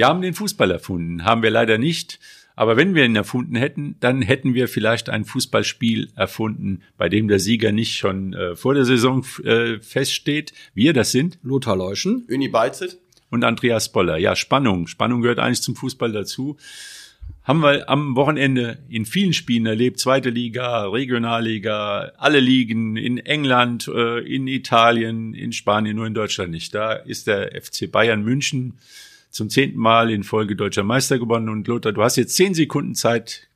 Wir haben den Fußball erfunden, haben wir leider nicht. Aber wenn wir ihn erfunden hätten, dann hätten wir vielleicht ein Fußballspiel erfunden, bei dem der Sieger nicht schon äh, vor der Saison äh, feststeht. Wir, das sind Lothar Leuschen, Uni Beizet und Andreas Boller. Ja, Spannung. Spannung gehört eigentlich zum Fußball dazu. Haben wir am Wochenende in vielen Spielen erlebt. Zweite Liga, Regionalliga, alle Ligen in England, äh, in Italien, in Spanien, nur in Deutschland nicht. Da ist der FC Bayern München zum zehnten Mal in Folge deutscher Meister gewonnen. Und Lothar, du hast jetzt zehn Sekunden Zeit,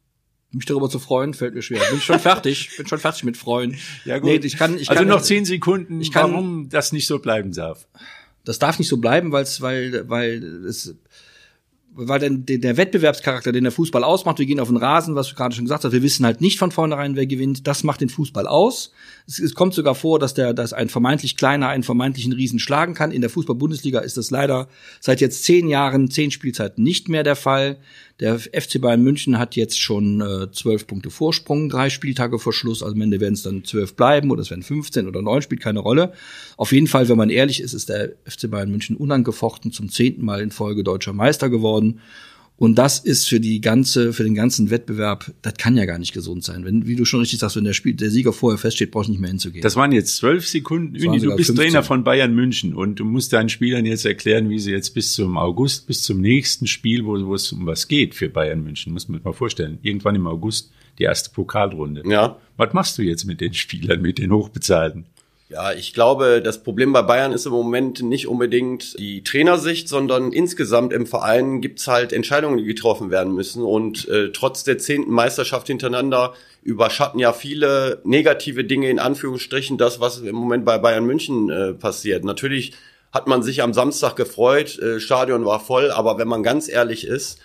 mich darüber zu freuen, fällt mir schwer. Bin schon fertig, bin schon fertig mit Freuen. Ja gut. Nee, ich kann, ich also kann, noch zehn Sekunden, ich kann, warum das nicht so bleiben darf. Das darf nicht so bleiben, weil's, weil, weil es weil denn der Wettbewerbscharakter, den der Fußball ausmacht, wir gehen auf den Rasen, was du gerade schon gesagt hast, wir wissen halt nicht von vornherein, wer gewinnt, das macht den Fußball aus. Es, es kommt sogar vor, dass der, dass ein vermeintlich kleiner einen vermeintlichen Riesen schlagen kann. In der Fußball-Bundesliga ist das leider seit jetzt zehn Jahren, zehn Spielzeiten nicht mehr der Fall. Der FC Bayern München hat jetzt schon äh, zwölf Punkte Vorsprung, drei Spieltage vor Schluss. Also am Ende werden es dann zwölf bleiben oder es werden 15 oder neun, spielt keine Rolle. Auf jeden Fall, wenn man ehrlich ist, ist der FC Bayern München unangefochten zum zehnten Mal in Folge deutscher Meister geworden. Und das ist für die ganze, für den ganzen Wettbewerb, das kann ja gar nicht gesund sein. Wenn, wie du schon richtig sagst, wenn der Spiel, der Sieger vorher feststeht, brauchst du nicht mehr hinzugehen. Das waren jetzt zwölf Sekunden. Uni, du bist 15. Trainer von Bayern München und du musst deinen Spielern jetzt erklären, wie sie jetzt bis zum August, bis zum nächsten Spiel, wo, wo es um was geht für Bayern München, muss man sich mal vorstellen. Irgendwann im August die erste Pokalrunde. Ja. Was machst du jetzt mit den Spielern, mit den Hochbezahlten? Ja, ich glaube, das Problem bei Bayern ist im Moment nicht unbedingt die Trainersicht, sondern insgesamt im Verein gibt's halt Entscheidungen, die getroffen werden müssen. Und äh, trotz der zehnten Meisterschaft hintereinander überschatten ja viele negative Dinge in Anführungsstrichen das, was im Moment bei Bayern München äh, passiert. Natürlich hat man sich am Samstag gefreut, äh, Stadion war voll, aber wenn man ganz ehrlich ist,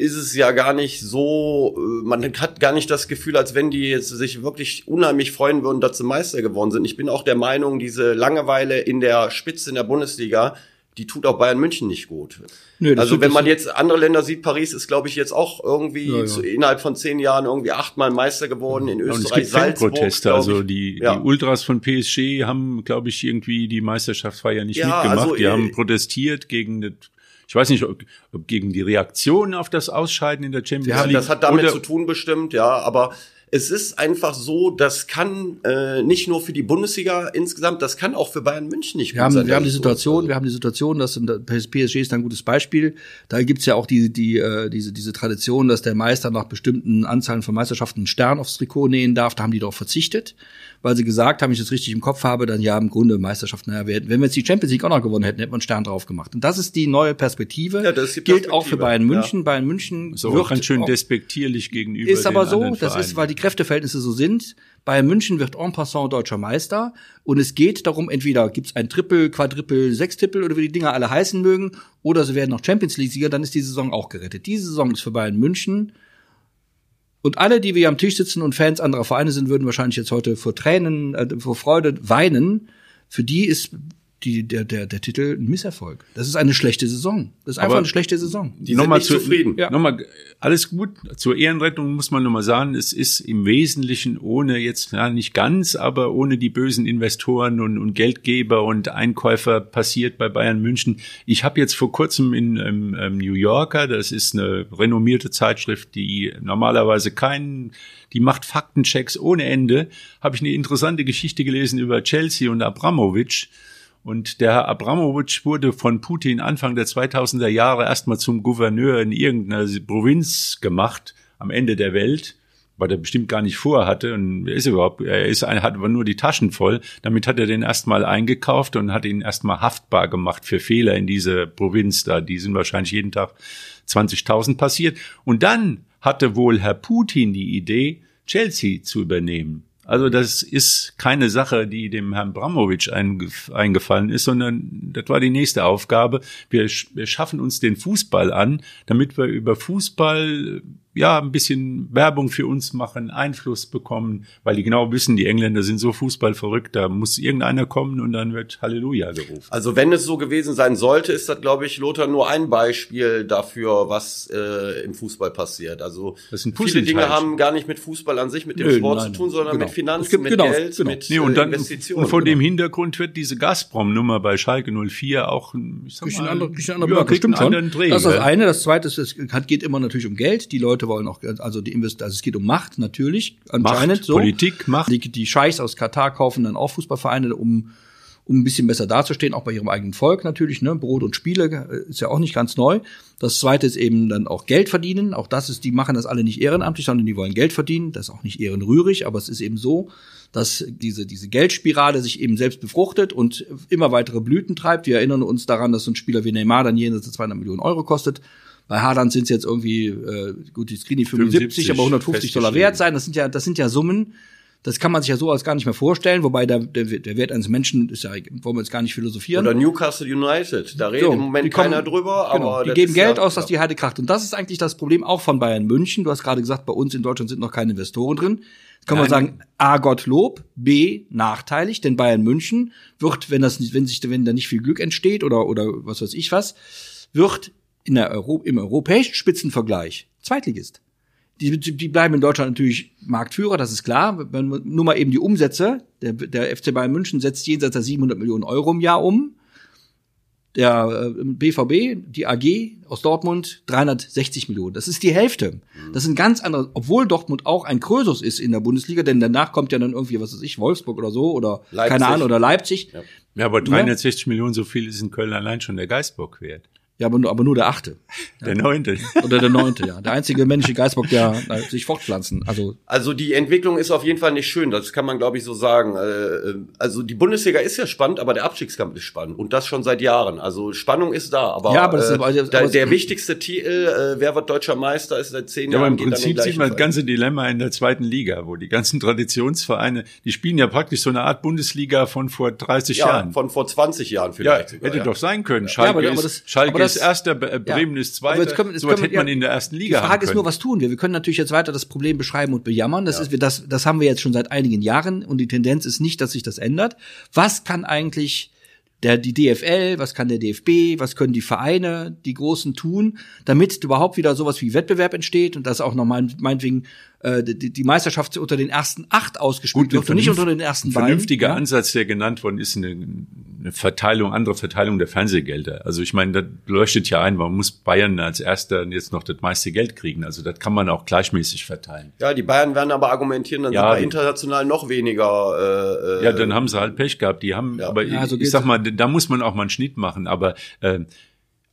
ist es ja gar nicht so, äh, man hat gar nicht das Gefühl, als wenn die jetzt sich wirklich unheimlich freuen würden, dass sie Meister geworden sind. Ich bin auch der Meinung, diese Langeweile in der Spitze in der Bundesliga, die tut auch Bayern München nicht gut. Nö, also wenn man jetzt andere Länder sieht, Paris ist, glaube ich, jetzt auch irgendwie ja, ja. Zu, innerhalb von zehn Jahren irgendwie achtmal Meister geworden in Österreich. Und es gibt Salzburg, Proteste, also die, ja. die Ultras von PSG haben, glaube ich, irgendwie die Meisterschaftsfeier nicht mitgemacht. Also, die äh, haben protestiert gegen das ich weiß nicht, ob, ob gegen die Reaktion auf das Ausscheiden in der Champions ja, League. Das hat damit zu tun bestimmt, ja, aber es ist einfach so, das kann äh, nicht nur für die Bundesliga insgesamt, das kann auch für Bayern München nicht wir haben, sein. Wir haben die Situation, wir haben die Situation, dass PSG ist ein gutes Beispiel. Da gibt's ja auch die, die, äh, diese, diese Tradition, dass der Meister nach bestimmten Anzahlen von Meisterschaften einen Stern aufs Trikot nähen darf. Da haben die doch verzichtet weil sie gesagt haben, ich das richtig im Kopf habe, dann ja im Grunde Meisterschaft, naja, wenn wir jetzt die Champions League auch noch gewonnen hätten, hätten wir einen Stern drauf gemacht. Und das ist die neue Perspektive. Ja, das ist die Perspektive. Gilt auch für Bayern München. Ja. Bayern München so wird ganz schön despektierlich gegenüber. Ist aber so, das ist, weil die Kräfteverhältnisse so sind. Bayern München wird en passant deutscher Meister und es geht darum, entweder gibt's ein Triple, Quadriple, Sextippel oder wie die Dinger alle heißen mögen, oder sie werden noch Champions League Sieger, dann ist die Saison auch gerettet. Diese Saison ist für Bayern München und alle, die wir am Tisch sitzen und Fans anderer Vereine sind, würden wahrscheinlich jetzt heute vor Tränen, äh, vor Freude weinen. Für die ist die, der, der, der Titel ein Misserfolg. Das ist eine schlechte Saison. Das ist einfach Aber eine schlechte Saison. Die sind nicht zu, zufrieden. Ja. Nochmal, alles gut. Zur Ehrenrettung muss man nochmal sagen, es ist im Wesentlichen ohne jetzt, ja, nicht ganz, aber ohne die bösen Investoren und, und Geldgeber und Einkäufer passiert bei Bayern München. Ich habe jetzt vor kurzem in ähm, ähm, New Yorker, das ist eine renommierte Zeitschrift, die normalerweise keinen die macht Faktenchecks ohne Ende, habe ich eine interessante Geschichte gelesen über Chelsea und Abramovic. Und der Herr Abramowitsch wurde von Putin Anfang der 2000er Jahre erstmal zum Gouverneur in irgendeiner Provinz gemacht, am Ende der Welt, weil er bestimmt gar nicht vorhatte. Und er ist überhaupt, er ist, hat aber nur die Taschen voll. Damit hat er den erstmal eingekauft und hat ihn erstmal haftbar gemacht für Fehler in dieser Provinz da. Die sind wahrscheinlich jeden Tag 20.000 passiert. Und dann hatte wohl Herr Putin die Idee, Chelsea zu übernehmen. Also das ist keine Sache, die dem Herrn Bramowitsch eingefallen ist, sondern das war die nächste Aufgabe. Wir, wir schaffen uns den Fußball an, damit wir über Fußball ja, ein bisschen Werbung für uns machen, Einfluss bekommen, weil die genau wissen, die Engländer sind so fußballverrückt, da muss irgendeiner kommen und dann wird Halleluja gerufen. Also wenn es so gewesen sein sollte, ist das, glaube ich, Lothar, nur ein Beispiel dafür, was äh, im Fußball passiert. Also viele Dinge haben gar nicht mit Fußball an sich, mit dem Nö, Sport nein, zu tun, sondern genau. mit Finanzen, gibt- mit genau, Geld, genau. mit Nee, und äh, dann, Investitionen. und vor genau. dem Hintergrund wird diese Gazprom-Nummer bei Schalke 04 auch, ich sag Bisschen mal, andere, bisschen andere ja, kriegt einen anderen Dreh. das ist das ne? eine. Das zweite ist, es geht immer natürlich um Geld. Die Leute wollen auch, also die Invest also es geht um Macht natürlich, anscheinend Macht, so. Politik, Macht. Die, die Scheichs aus Katar kaufen dann auch Fußballvereine, um um ein bisschen besser dazustehen, auch bei ihrem eigenen Volk natürlich. Ne? Brot und Spiele äh, ist ja auch nicht ganz neu. Das zweite ist eben dann auch Geld verdienen. Auch das ist, die machen das alle nicht ehrenamtlich, sondern die wollen Geld verdienen. Das ist auch nicht ehrenrührig, aber es ist eben so, dass diese, diese Geldspirale sich eben selbst befruchtet und immer weitere Blüten treibt. Wir erinnern uns daran, dass so ein Spieler wie Neymar dann jenseits der 200 Millionen Euro kostet. Bei Haaland sind es jetzt irgendwie, äh, gut, die Screening 75, 75 aber 150 Dollar wert sein. Das sind ja, das sind ja Summen, das kann man sich ja so als gar nicht mehr vorstellen, wobei der, der, der Wert eines Menschen ist ja, wollen wir jetzt gar nicht philosophieren. Oder Newcastle United. Da redet So, im Moment kommen- keiner drüber, genau, aber die geben Geld ja, aus, dass die Heide kracht. Und das ist eigentlich das Problem auch von Bayern München. Du hast gerade gesagt, bei uns in Deutschland sind noch keine Investoren drin. Jetzt kann man Nein. sagen, A, Gottlob, B, nachteilig, denn Bayern München wird, wenn das nicht, wenn sich, wenn da nicht viel Glück entsteht oder, oder was weiß ich was, wird in der Euro, im europäischen Spitzenvergleich Zweitligist. Die, die bleiben in Deutschland natürlich Marktführer, das ist klar. Wenn man nur mal eben die Umsätze, der, der FC Bayern München setzt jenseits der 700 Millionen Euro im Jahr um. Der äh, BVB, die AG aus Dortmund, 360 Millionen. Das ist die Hälfte. Das sind ganz andere, obwohl Dortmund auch ein Krösus ist in der Bundesliga, denn danach kommt ja dann irgendwie, was weiß ich, Wolfsburg oder so oder Leipzig. keine Ahnung, oder Leipzig. Ja. Ja, aber 360 Millionen, so viel ist in Köln allein schon der Geistbock wert. Ja, aber nur, aber nur der achte. Der neunte. Oder der neunte, ja. Der einzige männliche Geistbock, der äh, sich fortpflanzen. Also Also die Entwicklung ist auf jeden Fall nicht schön, das kann man glaube ich so sagen. Äh, Also die Bundesliga ist ja spannend, aber der Abstiegskampf ist spannend und das schon seit Jahren. Also Spannung ist da, aber, Ja, aber das ist- äh, aber- aber- der wichtigste Titel, äh, wer wird deutscher Meister, ist seit zehn Ja, aber Jahren. im geht dann Prinzip sieht man das ganze Dilemma in der zweiten Liga, wo die ganzen Traditionsvereine, die spielen ja praktisch so eine Art Bundesliga von vor 30 ja, Jahren. von vor 20 Jahren Ja, vielleicht. sogar, hätte ja. doch sein können. Schalke, aber- aber ist, das- Schalke aber das- ist erster, äh, Bremen ist Aber zweiter. jetzt können jetzt so was hätte man ja, in der ersten Die Liga Frage haben ist nur, was tun wir? Wir können natürlich jetzt weiter das Problem beschreiben und bejammern. Das ist, wir- das, das haben wir jetzt schon seit einigen Jahren und die Tendenz ist nicht, dass sich das ändert. Was kann eigentlich der, die DFL, was kann der DFB, was können die Vereine, die Großen tun, damit überhaupt wieder sowas wie Wettbewerb entsteht und dass auch noch mein, meinetwegen äh, die, die Meisterschaft unter den ersten acht ausgespielt wird und nicht unter den ersten Ein beiden. vernünftiger ja? Ansatz, der genannt worden ist, eine, eine Verteilung, andere Verteilung der Fernsehgelder. Also ich meine, das leuchtet ja ein, warum muss Bayern als erster jetzt noch das meiste Geld kriegen? Also das kann man auch gleichmäßig verteilen. Ja, die Bayern werden aber argumentieren, dann Ja, sind wir international noch weniger. Äh, Ja, dann haben sie halt Pech gehabt. Die haben, Ja. aber Ja, so ich, ich sag mal, da muss man auch mal einen Schnitt machen. Aber äh,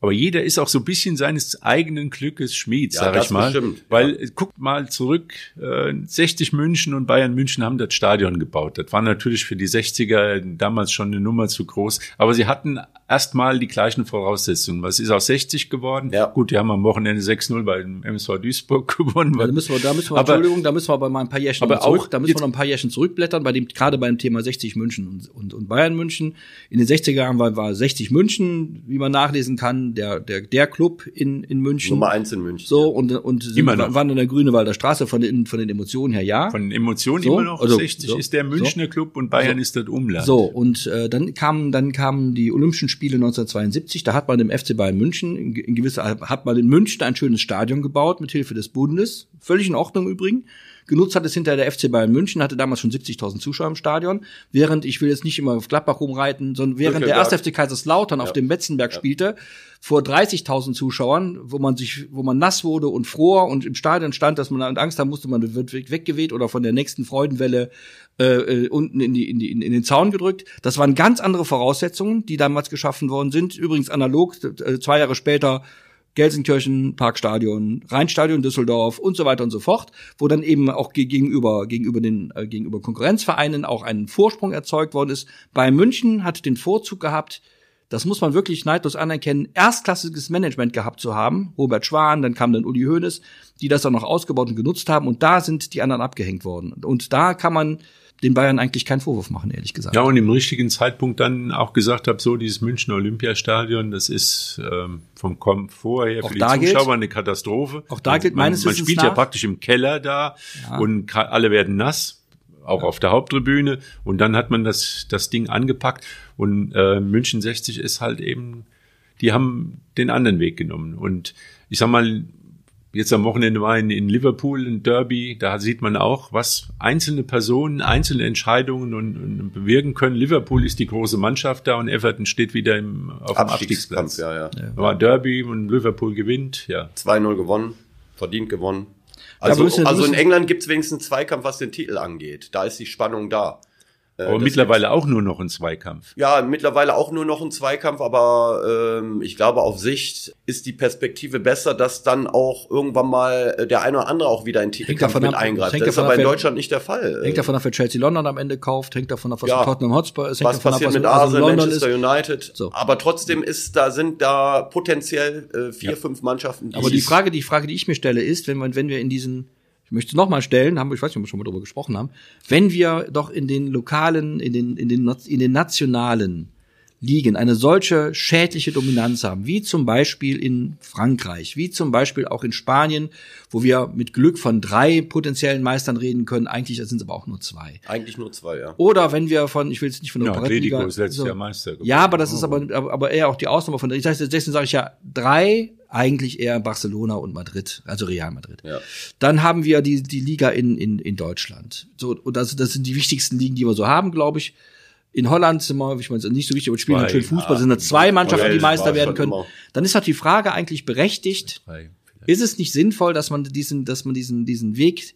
aber jeder ist auch so ein bisschen seines eigenen Glückes Schmied, Ja, sag das ich mal. bestimmt, Weil äh, guckt mal zurück, äh, 60 München und Bayern München haben das Stadion gebaut. Das war natürlich für die 60er damals schon eine Nummer zu groß. Aber sie hatten erstmal die gleichen Voraussetzungen. Was ist aus 60 geworden? Ja. Gut, die haben am Wochenende 6-0 bei dem MSV Duisburg gewonnen. Da müssen wir, da müssen wir, Aber- Entschuldigung, da müssen wir aber mal ein paar Jährchen Aber zurück, auch da müssen wir noch ein paar Jährchen zurückblättern, bei dem, gerade beim Thema 60 München und, und, und Bayern München. In den 60er Jahren war, war 60 München, wie man nachlesen kann, der, der, der Club in, in München. Nummer eins in München. So, und, und sind, Immer noch. waren in der Grünewalder Straße von den, von den Emotionen her, ja. Von den Emotionen So, immer noch. also, 60 so, ist der Münchner Club und Bayern ist das Umland. So, und äh, dann kamen dann kamen die Olympischen Spiele 1972, da hat man im FC Bayern München in, in gewisser hat man in München ein schönes Stadion gebaut mit Hilfe des Bundes, völlig in Ordnung übrigens. Genutzt hat es hinterher der FC Bayern München, hatte damals schon 70.000 Zuschauer im Stadion, während ich will jetzt nicht immer auf Gladbach rumreiten, sondern während der Bückelberg. 1. FC Kaiserslautern auf dem Betzenberg spielte, vor 30.000 Zuschauern, wo man sich, wo man nass wurde und fror und im Stadion stand, dass man Angst haben musste, man wird weg- weggeweht oder von der nächsten Freudenwelle äh, äh, unten in, die, in, die, in den Zaun gedrückt. Das waren ganz andere Voraussetzungen, die damals geschaffen worden sind. Übrigens analog, äh, zwei Jahre später Gelsenkirchen, Parkstadion, Rheinstadion Düsseldorf und so weiter und so fort, wo dann eben auch ge- gegenüber gegenüber den äh, gegenüber Konkurrenzvereinen auch ein Vorsprung erzeugt worden ist. Bei München hat den Vorzug gehabt, das muss man wirklich neidlos anerkennen, erstklassiges Management gehabt zu haben. Robert Schwan, dann kam dann Uli Hoeneß, die das dann noch ausgebaut und genutzt haben und da sind die anderen abgehängt worden. Und da kann man den Bayern eigentlich keinen Vorwurf machen, ehrlich gesagt. Ja, und im richtigen Zeitpunkt dann auch gesagt habe, so dieses Münchner Olympiastadion, das ist ähm, vom Komfort her Auch für die da gilt- Zuschauer eine Katastrophe. Auch da gilt man, meines Man Wissens spielt ja nach- praktisch im Keller da und ka- alle werden nass, auch auf der Haupttribüne. Und dann hat man das, das Ding angepackt. Und äh, München 60 ist halt eben, die haben den anderen Weg genommen. Und ich sag mal, jetzt am Wochenende war in, in Liverpool ein Derby, da sieht man auch, was einzelne Personen, einzelne Entscheidungen und, und bewirken können. Liverpool ist die große Mannschaft da und Everton steht wieder im, auf dem Abstiegsplatz. Ja, ja. ja. War Derby und Liverpool gewinnt, ja. 2-0 gewonnen, verdient gewonnen. Also, also in England gibt's wenigstens Zweikampf, was den Titel angeht. Da ist die Spannung da. Äh, aber mittlerweile auch nur noch ein Zweikampf. Ja, mittlerweile auch nur noch ein Zweikampf, aber ähm, ich glaube, auf Sicht ist die Perspektive besser, dass dann auch irgendwann mal äh, der eine oder andere auch wieder in Titelkampf mit ab, eingreift. Das ist aber in Deutschland nicht der Fall. Hängt davon ab, wer Chelsea London am Ende kauft, hängt davon ab, was ja, Tottenham Hotspur ist, hängt was davon passiert ab, was mit Arsenal, Manchester ist. United. So. Aber trotzdem ist da sind da potenziell äh, vier, ja. fünf Mannschaften. Die aber die Frage, die Frage, die ich mir stelle, ist, wenn man, wenn wir in diesen ich möchte es nochmal stellen, haben wir, ich weiß nicht, ob wir schon mal darüber gesprochen haben, wenn wir doch in den lokalen, in den, in den, in den nationalen Ligen eine solche schädliche Dominanz haben, wie zum Beispiel in Frankreich, wie zum Beispiel auch in Spanien, wo wir mit Glück von drei potenziellen Meistern reden können, eigentlich sind es aber auch nur zwei. Eigentlich nur zwei, ja. Oder wenn wir von, ich will jetzt nicht von der ja, Operettenliga. ist letztes so, Jahr Meister geworden. Ja, aber das ist aber, aber eher auch die Ausnahme von, ich sage, deswegen sage ich ja drei, eigentlich eher Barcelona und Madrid, also Real Madrid. Ja. Dann haben wir die, die Liga in, in, in Deutschland. So, und das, das sind die wichtigsten Ligen, die wir so haben, glaube ich. In Holland sind wir, ich meine, nicht so wichtig, aber spielen natürlich Fußball, ja, sind da zwei Mannschaften, die Meister werden können. Immer. Dann ist halt die Frage eigentlich berechtigt. Ist es nicht sinnvoll, dass man diesen, dass man diesen, diesen Weg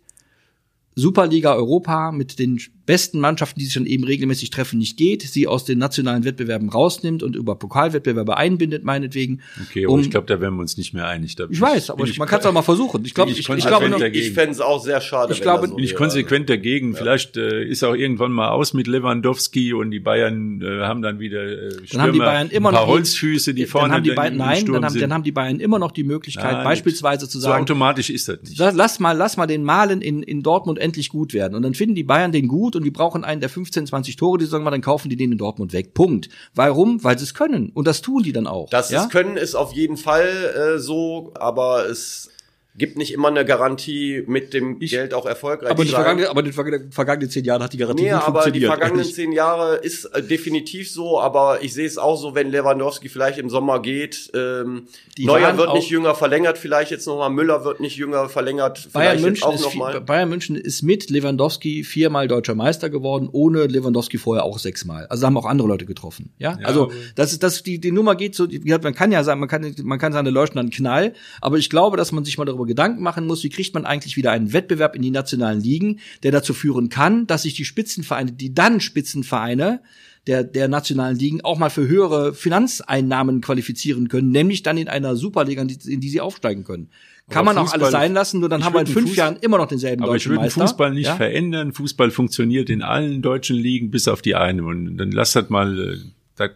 Superliga Europa mit den besten Mannschaften, die sich dann eben regelmäßig treffen, nicht geht, sie aus den nationalen Wettbewerben rausnimmt und über Pokalwettbewerbe einbindet, meinetwegen. Okay, aber um, ich glaube, da wären wir uns nicht mehr einig. Da ich weiß, aber ich, man kann es auch mal versuchen. Ich glaube, ich, ich, ich, glaube, ich fände es auch sehr schade. Ich glaube, so bin ich konsequent dagegen. Ja. Vielleicht äh, ist auch irgendwann mal aus mit Lewandowski und die Bayern äh, haben dann wieder äh, Stürmer, dann haben die Bayern immer ein paar noch Holzfüße, die vorne dann haben die Bayern, nein, dann haben, dann haben die Bayern immer noch die Möglichkeit, nein, beispielsweise zu sagen, so automatisch ist das nicht. Lass mal, lass mal den Malen in in Dortmund endlich gut werden und dann finden die Bayern den gut und die brauchen einen, der 15, 20 Tore die Saison mal, dann kaufen die den in Dortmund weg. Punkt. Warum? Weil sie es können. Und das tun die dann auch. Das ja? können ist auf jeden Fall äh, so, aber es gibt nicht immer eine Garantie, mit dem ich, Geld auch erfolgreich aber zu sein. Aber die vergangenen, vergangenen zehn Jahre hat die Garantie nee, nicht aber die vergangenen zehn Jahre ist äh, definitiv so, aber ich sehe es auch so, wenn Lewandowski vielleicht im Sommer geht. Ähm, die Neuer wird nicht jünger verlängert, vielleicht jetzt nochmal, Müller wird nicht jünger verlängert, Bayern München, auch noch mal. Bayern München ist mit Lewandowski viermal deutscher Meister geworden, ohne Lewandowski vorher auch sechsmal. Also da haben auch andere Leute getroffen. Ja, ja also das ist das die die Nummer geht so. Man kann ja sagen, man kann man kann seine Leuchten dann Knall, aber ich glaube, dass man sich mal darüber Gedanken machen muss, wie kriegt man eigentlich wieder einen Wettbewerb in die nationalen Ligen, der dazu führen kann, dass sich die Spitzenvereine, die dann Spitzenvereine der, der nationalen Ligen auch mal für höhere Finanzeinnahmen qualifizieren können, nämlich dann in einer Superliga, in die, in die sie aufsteigen können. Kann aber man Fußball, auch alles sein lassen, nur dann haben wir in fünf Fuß Jahren immer noch denselben aber deutschen Meister. ich würde Fußball nicht ja? verändern. Fußball funktioniert in allen deutschen Ligen bis auf die eine. Und dann lasst halt mal äh, da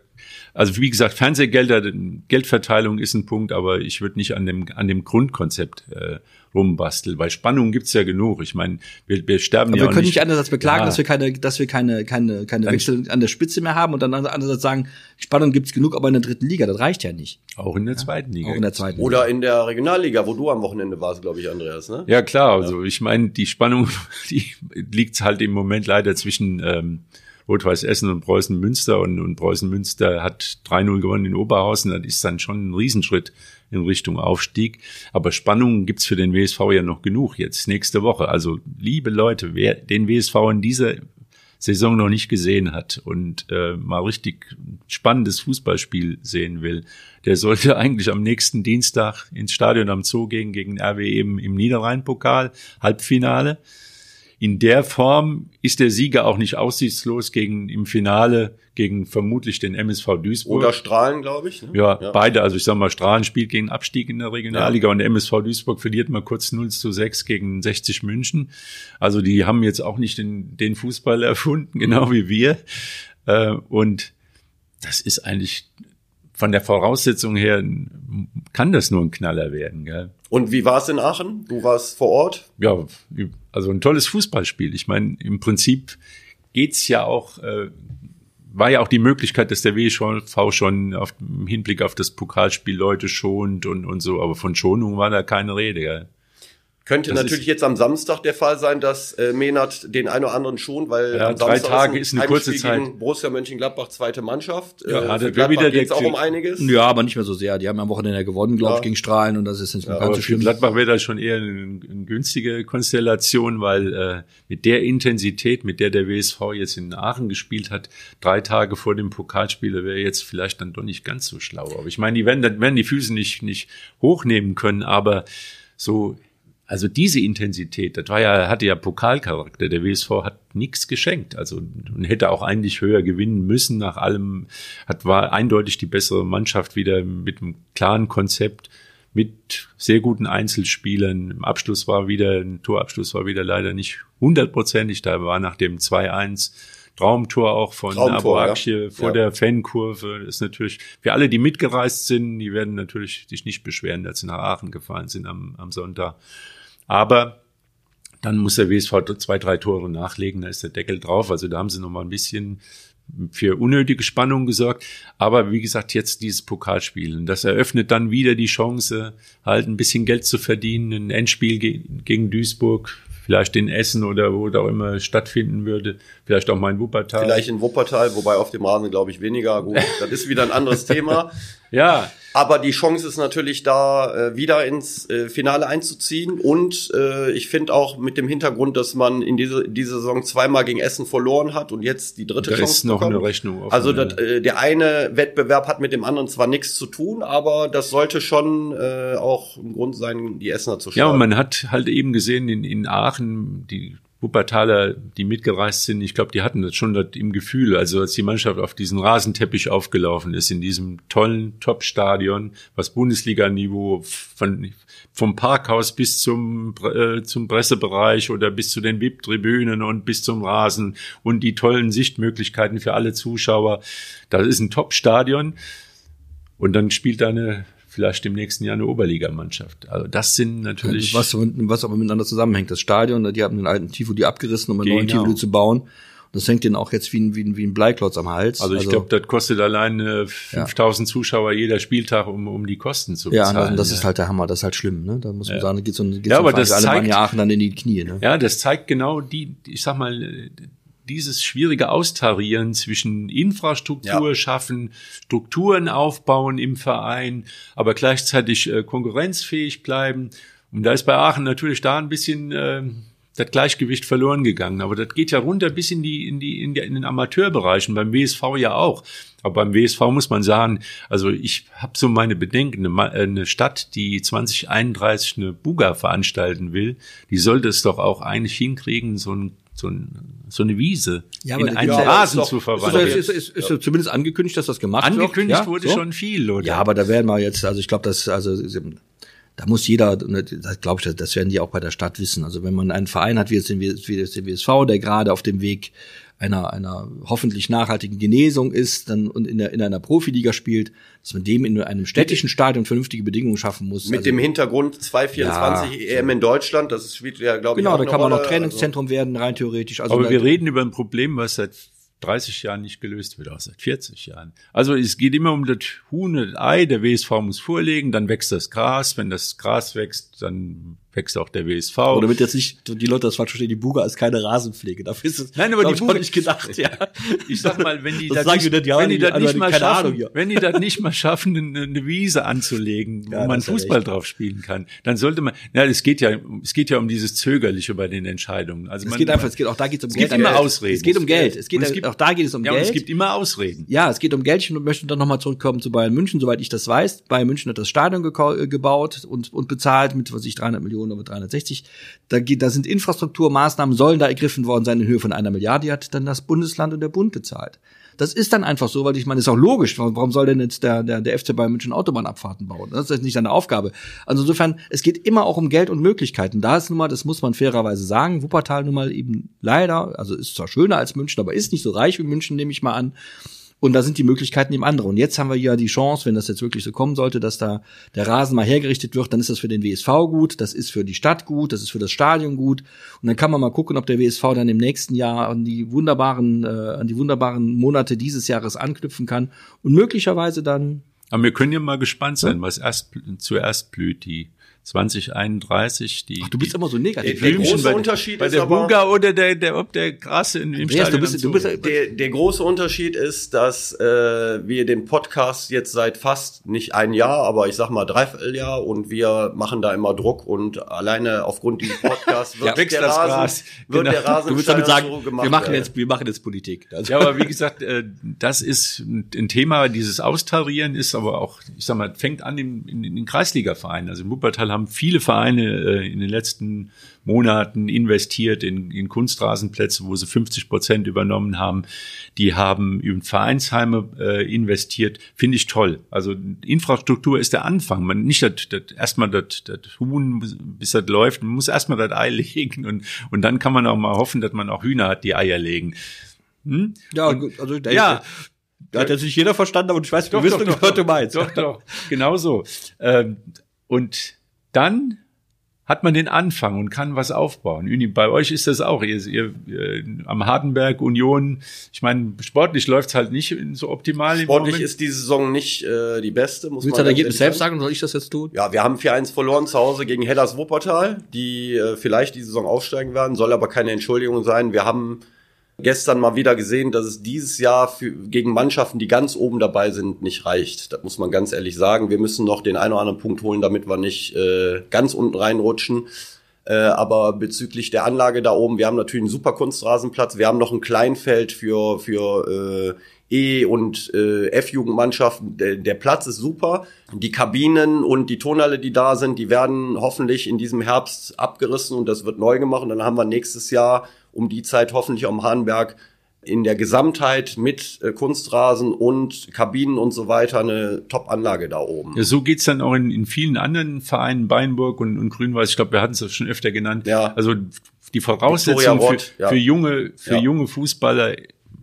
also wie gesagt, Fernsehgelder, Geldverteilung ist ein Punkt, aber ich würde nicht an dem, an dem Grundkonzept äh, rumbasteln, weil Spannung gibt's ja genug. Ich meine, wir, wir sterben aber ja wir können nicht anders als beklagen, ja. dass wir keine, dass wir keine, keine, keine Wechsel an der Spitze mehr haben und dann andererseits sagen, Spannung gibt's genug, aber in der dritten Liga, das reicht ja nicht. Auch in der zweiten Liga. Auch in der zweiten Liga. Oder in der Regionalliga, wo du am Wochenende warst, glaube ich, Andreas, ne? Ja, klar. Also ich meine, die Spannung, die liegt halt im Moment leider zwischen ähm, Rot-Weiß Essen und Preußen Münster und, und Preußen Münster hat 3-0 gewonnen in Oberhausen. Das ist dann schon ein Riesenschritt in Richtung Aufstieg. Aber Spannungen gibt's für den WSV ja noch genug jetzt, nächste Woche. Also, liebe Leute, wer den WSV in dieser Saison noch nicht gesehen hat und äh, mal richtig spannendes Fußballspiel sehen will, der sollte eigentlich am nächsten Dienstag ins Stadion am Zoo gehen gegen RW eben im Niederrhein-Pokal, Halbfinale in der Form ist der Sieger auch nicht aussichtslos gegen im Finale gegen vermutlich den MSV Duisburg. Oder Strahlen, glaube ich. Ne? Ja, ja, beide. Also ich sag mal, Strahlen spielt gegen Abstieg in der Regionalliga ja. und der MSV Duisburg verliert mal kurz 0 zu 6 gegen 60 München. Also die haben jetzt auch nicht den, den Fußball erfunden, genau wie wir. Äh, und das ist eigentlich von der Voraussetzung her kann das nur ein Knaller werden. Gell? Und wie war es in Aachen? Du warst vor Ort? Ja, also ein tolles Fußballspiel. Ich meine, im Prinzip geht's ja auch, äh, war ja auch die Möglichkeit, dass der WSV schon auf, im Hinblick auf das Pokalspiel Leute schont und, und so, aber von Schonung war da keine Rede. Gell? Könnte Das natürlich ist- jetzt am Samstag der Fall sein, dass äh, Menard den einen oder anderen schon, weil Ja, am drei Tage ein ist eine kurze Zeit. gegen Borussia Mönchengladbach, zweite Mannschaft. Ja, äh, das Gladbach wieder der geht's auch um einiges. Ja, aber nicht mehr so sehr. Die haben am Wochenende gewonnen, glaube Ja. ich, gegen Strahlen und das ist nicht mehr ganz so für schlimm. Gladbach wäre das schon eher eine, eine günstige Konstellation, weil äh, mit der Intensität, mit der der WSV jetzt in Aachen gespielt hat, drei Tage vor dem Pokalspiel, wäre jetzt vielleicht dann doch nicht ganz so schlau. Aber ich meine, die werden, werden die Füße nicht, nicht hochnehmen können, aber so, also diese Intensität, das war ja, hatte ja Pokalcharakter. Der WSV hat nichts geschenkt. Also und hätte auch eigentlich höher gewinnen müssen. Nach allem hat war eindeutig die bessere Mannschaft wieder mit einem klaren Konzept mit sehr guten Einzelspielern. Im Abschluss war wieder, ein Torabschluss war wieder leider nicht hundertprozentig. Da war nach dem 2-1 Traumtor auch von Abu ja. Vor Ja. der Fankurve. Das ist natürlich für alle, die mitgereist sind, die werden natürlich sich nicht beschweren, dass sie nach Aachen gefahren sind am, am Sonntag. Aber dann muss der WSV zwei, drei Tore nachlegen, da ist der Deckel drauf. Also da haben sie noch mal ein bisschen für unnötige Spannung gesorgt. Aber wie gesagt, jetzt dieses Pokalspiel. Und das eröffnet dann wieder die Chance, halt ein bisschen Geld zu verdienen. Ein Endspiel ge gegen Duisburg, vielleicht in Essen oder wo da auch immer stattfinden würde. Vielleicht auch mal in Wuppertal. Vielleicht in Wuppertal, wobei auf dem Rasen glaube ich weniger. Gut, das ist wieder ein anderes Thema. Ja, Aber die Chance ist natürlich da, äh, wieder ins äh, Finale einzuziehen. Und äh, ich finde auch mit dem Hintergrund, dass man in diese, diese Saison zweimal gegen Essen verloren hat und jetzt die dritte da Chance ist noch bekommt. eine Rechnung offen. Also ja. das, äh, der eine Wettbewerb hat mit dem anderen zwar nichts zu tun, aber das sollte schon äh, auch ein Grund sein, die Essener zu Ja, schlagen. und man hat halt eben gesehen in, in Aachen, die Wuppertaler, die mitgereist sind, ich glaube, die hatten das schon im Gefühl. Also als die Mannschaft auf diesen Rasenteppich aufgelaufen ist, in diesem tollen Top-Stadion, was Bundesliga-Niveau von, vom Parkhaus bis zum, äh, zum Pressebereich oder bis zu den VIP-Tribünen und bis zum Rasen und die tollen Sichtmöglichkeiten für alle Zuschauer. Das ist ein Top-Stadion. Und dann spielt eine, vielleicht im nächsten Jahr eine Oberligamannschaft. Also das sind natürlich. was, was aber miteinander zusammenhängt. Das Stadion, die haben den alten Tivoli abgerissen, um einen neuen Genau. Tivoli zu bauen. Und das hängt denen auch jetzt wie ein, wie ein, wie ein Bleiklotz am Hals. also ich glaube, das kostet allein äh, 5000 Zuschauer jeder Spieltag, um, um die Kosten zu ja, bezahlen. das, das ist halt der Hammer, das ist halt schlimm, ne? Da muss man Ja. sagen, da geht so ein, geht's Ja, um aber das alle zeigt- Aachen dann in die Knie, ne? Ja, das zeigt genau die, ich sag mal, dieses schwierige Austarieren zwischen Infrastruktur Ja. schaffen, Strukturen aufbauen im Verein, aber gleichzeitig äh, konkurrenzfähig bleiben. Und da ist bei Aachen natürlich da ein bisschen äh, das Gleichgewicht verloren gegangen. Aber das geht ja runter bis in die, in die, in, die, in den Amateurbereichen, beim WSV ja auch. Aber beim WSV muss man sagen, also ich habe so meine Bedenken, eine, äh, eine Stadt, die 2031 eine Buga veranstalten will, die sollte es doch auch eigentlich hinkriegen, so ein so, ein, so eine Wiese Ja, in einen Rasen ist zu ist Also verwandeln. es ist, ist, ist, zumindest angekündigt, dass das gemacht wird. Angekündigt ja, wurde so. schon viel, oder? Ja, aber da werden wir jetzt, also ich glaube, dass, also da muss jeder, ne, das glaube ich, das werden die auch bei der Stadt wissen. Also wenn man einen Verein hat wie jetzt den, W- wie jetzt den WSV, der gerade auf dem Weg einer, einer hoffentlich nachhaltigen Genesung ist dann und in, der, in einer Profiliga spielt, dass man dem in einem städtischen Stadion vernünftige Bedingungen schaffen muss. Mit also, dem Hintergrund 224 Ja, EM in Deutschland, das spielt ja, glaube ich, Genau, auch da kann man noch Rolle. Trainingszentrum werden, rein theoretisch. Also Aber wir reden über ein Problem, was seit 30 Jahren nicht gelöst wird, auch seit 40 Jahren. Also es geht immer um das Huhn und das Ei. Der WSV muss vorlegen, dann wächst das Gras. Wenn das Gras wächst, dann wächst auch der WSV. Aber damit jetzt nicht die Leute das falsch verstehen, die Buga ist keine Rasenpflege. Dafür ist es Nein, aber die Buga- nicht gedacht, ja. Ich sag mal, wenn die Das das, nicht, ja, wenn die das nicht mal schaffen, Ahnung, ja. wenn die das nicht mal schaffen, eine, Wiese anzulegen, Ja, wo man das Fußball drauf spielen kann, dann sollte man, ja, es geht ja, es geht ja um dieses Zögerliche bei den Entscheidungen. Also Es man, geht einfach, es geht auch da geht es um es Geld. gibt immer. Ausreden. Es geht um Geld. Es geht, Und es gibt- auch da geht es um ja, und Geld. es gibt immer Ausreden. ja, es geht um Geld. Ich möchte dann nochmal zurückkommen zu Bayern München, soweit ich das weiß. Bayern München hat das Stadion gebaut und, und bezahlt mit, was ich, 300 Millionen oder 360. Da, geht, da sind Infrastrukturmaßnahmen, sollen da ergriffen worden sein in Höhe von einer Milliarde. Die hat dann das Bundesland und der Bund gezahlt. Das ist dann einfach so, weil ich meine, ist auch logisch. Warum soll denn jetzt der, der, der FC Bayern München Autobahnabfahrten bauen? Das ist nicht seine Aufgabe. Also insofern, es geht immer auch um Geld und Möglichkeiten. Da ist nun mal, das muss man fairerweise sagen, Wuppertal nun mal eben leider, also ist zwar schöner als München, aber ist nicht so reich wie München, nehme ich mal an. Und da sind die Möglichkeiten eben andere. Und jetzt haben wir ja die Chance, wenn das jetzt wirklich so kommen sollte, dass da der Rasen mal hergerichtet wird, dann ist das für den WSV gut, das ist für die Stadt gut, das ist für das Stadion gut. Und dann kann man mal gucken, ob der WSV dann im nächsten Jahr an die wunderbaren, äh, an die wunderbaren Monate dieses Jahres anknüpfen kann und möglicherweise dann Aber wir können ja mal gespannt sein, was erst, zuerst blüht, die 2031. Die, Ach, du bist die, immer so negativ. Der, der große bei, Unterschied bei ist der aber, Bunga oder der, der, ob der Gras in, im Andreas, Stadion du bist, du bist, der, der große Unterschied ist, dass äh, wir den Podcast jetzt seit fast nicht ein Jahr, aber ich sag mal Dreivierteljahr und wir machen da immer Druck und alleine aufgrund dieses Podcasts wird, Ja, wächst der, das Rasen, Gras. wird Genau. der Rasen du willst damit sagen, so gemacht wir machen jetzt, wir machen jetzt Politik. Also, Ja, aber wie gesagt, äh, das ist ein Thema, dieses Austarieren ist aber auch, ich sag mal, fängt an in, in, in den Kreisliga-Vereinen. Also in Wuppertal haben viele Vereine äh, in den letzten Monaten investiert in, in Kunstrasenplätze, wo sie 50 Prozent übernommen haben. Die haben in Vereinsheime äh, investiert. Finde ich toll. Also Infrastruktur ist der Anfang. Man nicht das, das erstmal das, das Huhn, bis das läuft. Man muss erstmal das Ei legen und, und dann kann man auch mal hoffen, dass man auch Hühner hat, die Eier legen. Hm? ja, gut, also, da, Ja. da hat jetzt nicht jeder verstanden, aber ich weiß, du wirst, was du meinst. Doch, doch, genau so. Ähm, und dann hat man den Anfang und kann was aufbauen. Uni, bei euch ist das auch. Ihr, ihr äh, am Hardenberg Union, ich meine, sportlich läuft's halt nicht so optimal im Sportlich ist die Saison nicht äh, die beste, muss Willst man du das Ergebnis selbst sagen. soll ich das jetzt tun? Ja, wir haben 4-1 verloren zu Hause gegen Hellas Wuppertal, die äh, vielleicht die Saison aufsteigen werden, soll aber keine Entschuldigung sein. Wir haben gestern mal wieder gesehen, dass es dieses Jahr für, gegen Mannschaften, die ganz oben dabei sind, nicht reicht. Das muss man ganz ehrlich sagen. Wir müssen noch den einen oder anderen Punkt holen, damit wir nicht äh, ganz unten reinrutschen. Äh, aber bezüglich der Anlage da oben, wir haben natürlich einen super Kunstrasenplatz. Wir haben noch ein Kleinfeld für, für äh, E- und äh, F-Jugendmannschaften. Der, der Platz ist super. Die Kabinen und die Tonhalle, die da sind, die werden hoffentlich in diesem Herbst abgerissen und das wird neu gemacht. Und dann haben wir nächstes Jahr um die Zeit hoffentlich am Hahnberg in der Gesamtheit mit äh, Kunstrasen und Kabinen und so weiter eine Top-Anlage da oben. Ja, so geht's dann auch in, in vielen anderen Vereinen, Beinburg und, und Grünweiß. Ich glaube, wir hatten es schon öfter genannt. Ja. Also die Voraussetzung Victoria für, ja. für junge, für Ja. junge Fußballer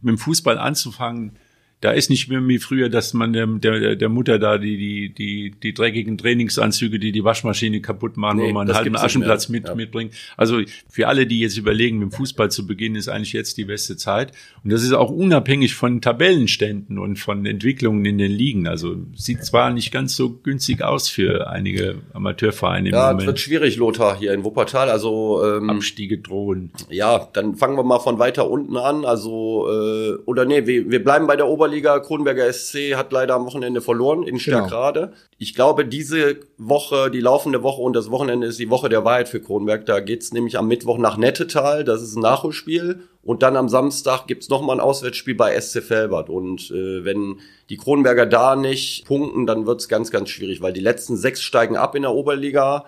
mit dem Fußball anzufangen, da ist nicht mehr wie früher, dass man der, der, der Mutter da die, die, die, die dreckigen Trainingsanzüge, die die Waschmaschine kaputt machen, Nee, wo man halt einen Aschenplatz mit, Ja. mitbringt. Also für alle, die jetzt überlegen, mit dem Fußball zu beginnen, ist eigentlich jetzt die beste Zeit. Und das ist auch unabhängig von Tabellenständen und von Entwicklungen in den Ligen. Also sieht zwar nicht ganz so günstig aus für einige Amateurvereine im Ja, es wird Moment. schwierig, Lothar, hier in Wuppertal. Also ähm, Abstiege drohen. ja, dann fangen wir mal von weiter unten an. Also äh, oder nee, wir, wir bleiben bei der Oberliga. Kronberger SC hat leider am Wochenende verloren in Stärkrade. Ich glaube, diese Woche, die laufende Woche und das Wochenende ist die Woche der Wahrheit für Kronberg. Da geht's nämlich am Mittwoch nach Nettetal. Das ist ein Nachholspiel. Und dann am Samstag gibt's noch mal ein Auswärtsspiel bei SC Felbert. Und äh, wenn die Kronberger da nicht punkten, dann wird's ganz, ganz schwierig, weil die letzten sechs steigen ab in der Oberliga.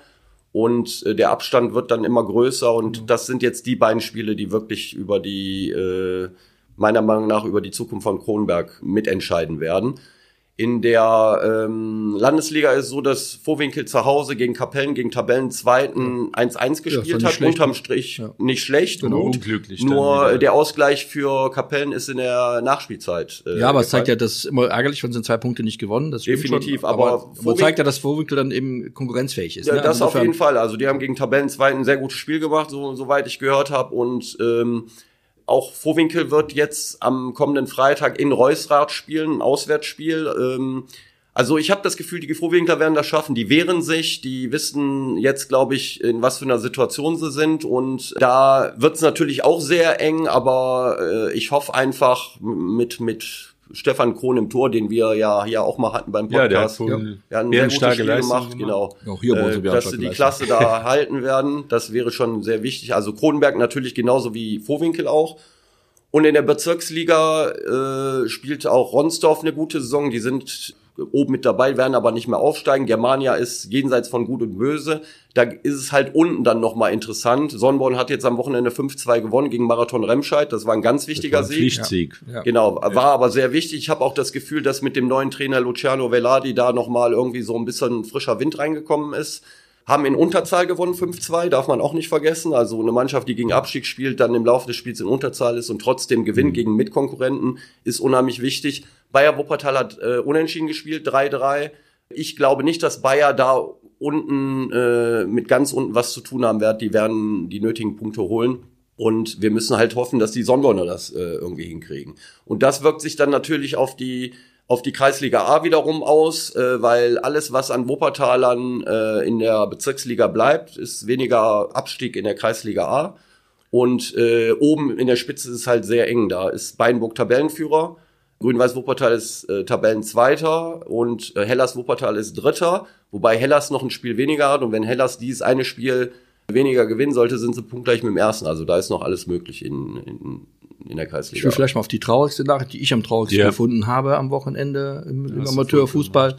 Und äh, der Abstand wird dann immer größer und das sind jetzt die beiden Spiele, die wirklich über die, äh, meiner Meinung nach, über die Zukunft von Kronberg mitentscheiden werden. In der ähm, Landesliga ist es so, dass Vorwinkel zu Hause gegen Kapellen, gegen Tabellenzweiten 1-1 gespielt nicht hat. schlecht. Unterm Strich Ja. nicht schlecht, Genau, gut. unglücklich dann Nur äh, der Ausgleich für Kapellen ist in der Nachspielzeit. Äh, Ja, aber es zeigt ja, das ist immer ärgerlich, wenn sie zwei Punkte nicht gewonnen. Das Definitiv, schon. aber aber, Vorwinkel- zeigt ja, dass Vorwinkel dann eben konkurrenzfähig ist. Ja, ne? das Also auf jeden Fall. Also die haben gegen Tabellenzweiten ein sehr gutes Spiel gemacht, so, soweit ich gehört habe. Und ähm, auch Vorwinkel wird jetzt am kommenden Freitag in Reusrath spielen, ein Auswärtsspiel. Ähm, also ich habe das Gefühl, die Vorwinkler werden das schaffen. Die wehren sich, die wissen jetzt, glaube ich, in was für einer Situation sie sind. Und da wird es natürlich auch sehr eng, aber äh, ich hoffe einfach mit, mit Stefan Krohn im Tor, den wir ja hier auch mal hatten beim Ja, der hat Podcast. Ja, ein sehr gutes bärenstarke Spiel Leistung gemacht, genau. Auch hier wurde äh, dass sie die. Klasse da halten werden. Das wäre schon sehr wichtig. Also Kronenberg natürlich genauso wie Vorwinkel auch. Und in der Bezirksliga äh, spielt auch Ronsdorf eine gute Saison. Die sind oben mit dabei, werden aber nicht mehr aufsteigen. Germania ist jenseits von Gut und Böse. Da ist es halt unten dann nochmal interessant. Sonnborn hat jetzt am Wochenende 5-2 gewonnen gegen Marathon Remscheid. Das war ein ganz wichtiger Ein Sieg. Pflichtsieg. Ja. Genau, war aber sehr wichtig. Ich habe auch das Gefühl, dass mit dem neuen Trainer Luciano Vellardi da nochmal irgendwie so ein bisschen frischer Wind reingekommen ist. Haben in Unterzahl gewonnen, 5-2, darf man auch nicht vergessen. Also eine Mannschaft, die gegen Abstieg spielt, dann im Laufe des Spiels in Unterzahl ist und trotzdem gewinnt gegen Mitkonkurrenten, ist unheimlich wichtig. Bayer Wuppertal hat äh, unentschieden gespielt, 3-3. Ich glaube nicht, dass Bayer da unten äh, mit ganz unten was zu tun haben wird. Die werden die nötigen Punkte holen. Und wir müssen halt hoffen, dass die Sonnenborner das äh, irgendwie hinkriegen. Und das wirkt sich dann natürlich auf die auf die Kreisliga A wiederum aus, äh, weil alles, was an Wuppertalern äh, in der Bezirksliga bleibt, ist weniger Abstieg in der Kreisliga A. Und äh, oben in der Spitze ist es halt sehr eng. Da ist Beinburg Tabellenführer, Grün-Weiß Wuppertal ist äh, Tabellenzweiter und äh, Hellas Wuppertal ist Dritter, wobei Hellas noch ein Spiel weniger hat. Und wenn Hellas dieses eine Spiel weniger gewinnen sollte, sind sie punktgleich mit dem ersten. Also da ist noch alles möglich in, in, in der Kreisliga. Ich will vielleicht mal auf die traurigste Nachricht, die ich am traurigsten ja. gefunden habe am Wochenende im, im Amateurfußball,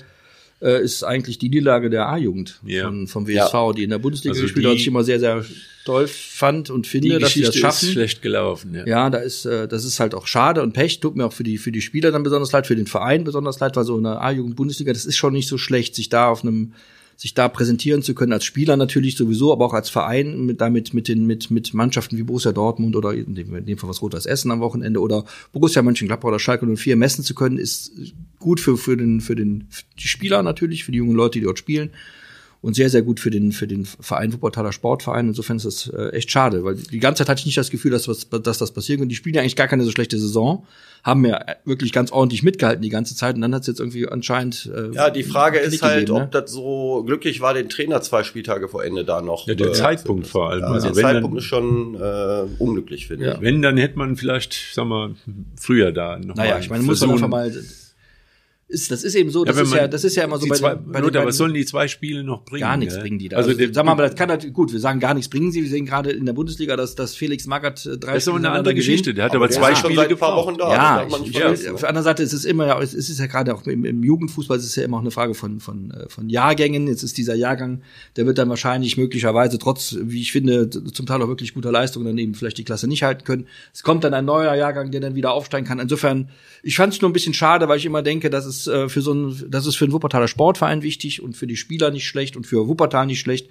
äh, ist eigentlich die Niederlage der A-Jugend ja. von, vom WSV, ja. die in der Bundesliga also gespielt hat, ich immer sehr, sehr toll fand und finde, die dass sie das schaffen. Ist schlecht gelaufen, ja. Ja, da ist, äh, das ist halt auch schade und Pech. Tut mir auch für die, für die Spieler dann besonders leid, für den Verein besonders leid, weil so in der A-Jugend-Bundesliga, das ist schon nicht so schlecht, sich da auf einem sich da präsentieren zu können als Spieler natürlich sowieso, aber auch als Verein mit damit mit den mit mit Mannschaften wie Borussia Dortmund oder in dem, in dem Fall was Rot-Weiß Essen am Wochenende oder Borussia Mönchengladbach oder Schalke 04 messen zu können, ist gut für für den für den für die Spieler natürlich, für die jungen Leute, die dort spielen und sehr, sehr gut für den, für den Verein Wuppertaler Sportverein. Insofern ist das äh, echt schade, weil die ganze Zeit hatte ich nicht das Gefühl, dass, was, dass das passieren könnte. Die spielen ja eigentlich gar keine so schlechte Saison, haben ja wirklich ganz ordentlich mitgehalten die ganze Zeit und dann hat es jetzt irgendwie anscheinend. Äh, ja, die Frage ist halt, gegeben, ne? ob das so glücklich war, den Trainer zwei Spieltage vor Ende da noch. Ja, der äh, Zeitpunkt vor allem. Ja, also der Zeitpunkt dann, ist schon äh, unglücklich, finde ja. ich. Wenn, dann hätte man vielleicht, sag mal, früher da noch Naja, ich meine, muss man einfach mal ist, das ist eben so, das ja, ist ja, das ist ja immer so bei, zwei, bei, bei was sollen die zwei Spiele noch bringen? Gar nichts ja? bringen die da. Also, also sagen wir mal, das kann halt, gut, wir sagen gar nichts bringen sie. Wir sehen gerade in der Bundesliga, dass, dass Felix Magath äh, drei Das ist aber eine andere Geschichte. Der hat aber, aber zwei Spiele seit ein paar Wochen da. Ja, ich, ja. auf der anderen Seite ist es immer, ja, es ist ja gerade auch im, im Jugendfußball, es ist ja immer auch eine Frage von, von, äh, von Jahrgängen. Jetzt ist dieser Jahrgang, der wird dann wahrscheinlich möglicherweise trotz, wie ich finde, zum Teil auch wirklich guter Leistung dann eben vielleicht die Klasse nicht halten können. Es kommt dann ein neuer Jahrgang, der dann wieder aufsteigen kann. Insofern, ich fand es nur ein bisschen schade, weil ich immer denke, dass es äh, für so ein das ist für den Wuppertaler Sportverein wichtig und für die Spieler nicht schlecht und für Wuppertal nicht schlecht.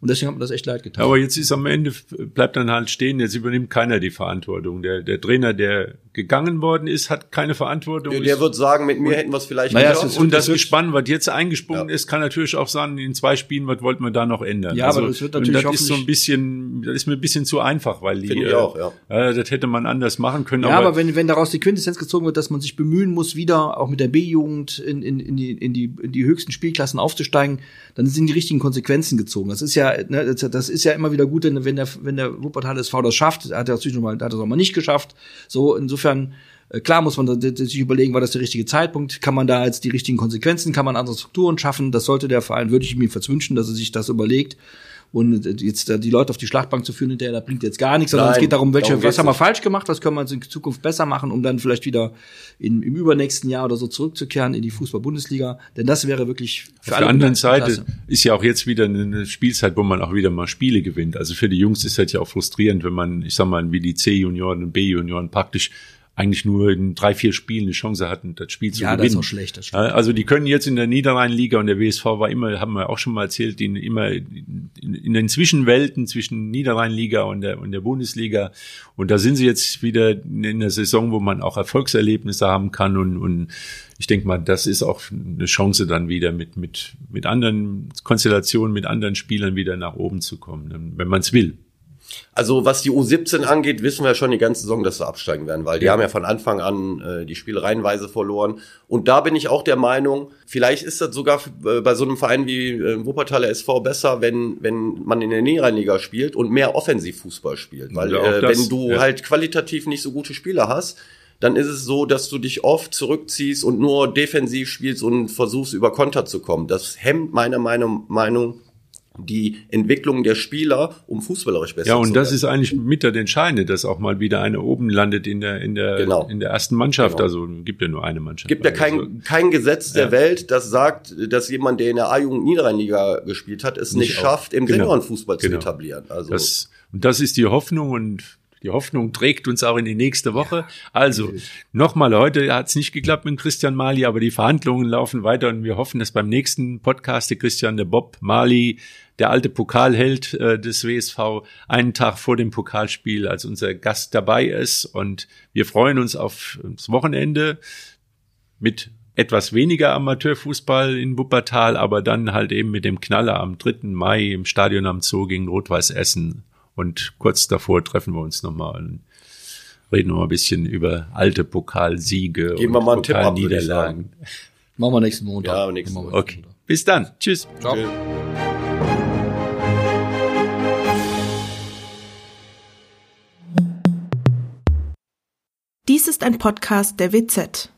Und deswegen hat man das echt leid getan. Aber jetzt ist am Ende, bleibt dann halt stehen, jetzt übernimmt keiner die Verantwortung. Der, der Trainer, der gegangen worden ist, hat keine Verantwortung. Der, der wird sagen, mit mir hätten wir es vielleicht naja, nicht. Und das Gespann, was jetzt eingesprungen ja. ist, kann natürlich auch sagen, in zwei Spielen, was wollten wir da noch ändern? Ja, also, aber das wird natürlich das ist so ein bisschen, das ist mir ein bisschen zu einfach, weil die, ich auch, ja. Äh, das hätte man anders machen können. Ja, aber, aber, wenn, wenn daraus die Quintessenz gezogen wird, dass man sich bemühen muss, wieder auch mit der B-Jugend in, in, in, die, in, die, in die höchsten Spielklassen aufzusteigen, dann sind die richtigen Konsequenzen gezogen. Das ist ja, ne, das ist ja immer wieder gut, wenn der, wenn der Wuppertal SV das schafft, hat er natürlich mal, hat er es auch mal nicht geschafft. So, insofern, äh, klar muss man sich überlegen, war das der richtige Zeitpunkt? Kann man da jetzt die richtigen Konsequenzen, kann man andere Strukturen schaffen? Das sollte der Verein, würde ich ihm wünschen, dass er sich das überlegt. Und jetzt die Leute auf die Schlachtbank zu führen, hinterher, da bringt jetzt gar nichts, sondern Nein, es geht darum, welche, darum was haben wir falsch gemacht, was können wir in Zukunft besser machen, um dann vielleicht wieder in, im übernächsten Jahr oder so zurückzukehren in die Fußball-Bundesliga. Denn das wäre wirklich für Auf alle. Auf der anderen Seite Klasse. ist ja auch jetzt wieder eine Spielzeit, wo man auch wieder mal Spiele gewinnt. Also für die Jungs ist das ja auch frustrierend, wenn man, ich sag mal, wie die C-Junioren und B-Junioren praktisch eigentlich nur in drei, vier Spielen eine Chance hatten, das Spiel zu ja, gewinnen. Ja, das ist auch schlecht. Das stimmt. also die können jetzt in der Niederrheinliga und der WSV war immer, haben wir auch schon mal erzählt, in, immer in, in den Zwischenwelten zwischen Niederrheinliga und der, und der Bundesliga. Und da sind sie jetzt wieder in der Saison, wo man auch Erfolgserlebnisse haben kann und, und ich denke mal, das ist auch eine Chance dann wieder mit, mit, mit anderen Konstellationen, mit anderen Spielern wieder nach oben zu kommen, wenn man es will. Also was die U17 angeht, wissen wir schon die ganze Saison, dass sie absteigen werden, weil die ja. haben ja von Anfang an äh, die Spiele reihenweise verloren. Und da bin ich auch der Meinung, vielleicht ist das sogar äh, bei so einem Verein wie äh, Wuppertaler SV besser, wenn, wenn man in der Niederrheinliga spielt und mehr Offensivfußball spielt. Weil ja, äh, das, wenn du ja. halt qualitativ nicht so gute Spieler hast, dann ist es so, dass du dich oft zurückziehst und nur defensiv spielst und versuchst über Konter zu kommen. Das hemmt meiner Meinung, Meinung die Entwicklung der Spieler, um fußballerisch besser zu werden. Ja, und das ist eigentlich mit der Entscheidende, dass auch mal wieder eine oben landet in der in der genau. in der ersten Mannschaft. Genau. Also gibt ja nur eine Mannschaft. Gibt ja kein also, kein Gesetz der ja. Welt, das sagt, dass jemand, der in der A-Jugend Niederrheinliga gespielt hat, es nicht, nicht schafft, im genau. Seniorenfußball genau. zu etablieren. Also das, und das ist die Hoffnung und die Hoffnung trägt uns auch in die nächste Woche. Also nochmal, heute hat es nicht geklappt mit Christian Mali, aber die Verhandlungen laufen weiter und wir hoffen, dass beim nächsten Podcast der Christian, der Bob Mali, der alte Pokalheld äh, des WSV, einen Tag vor dem Pokalspiel als unser Gast dabei ist. Und wir freuen uns auf das Wochenende mit etwas weniger Amateurfußball in Wuppertal, aber dann halt eben mit dem Knaller am 3. Mai im Stadion am Zoo gegen Rot-Weiß Essen und kurz davor treffen wir uns nochmal reden wir mal ein bisschen über alte Pokalsiege Geben wir mal ich Pokalniederlagen. Machen wir nächsten Montag. Ja, nächsten Okay, bis dann. Tschüss. Ciao. Tschüss. Dies ist ein Podcast der WZ.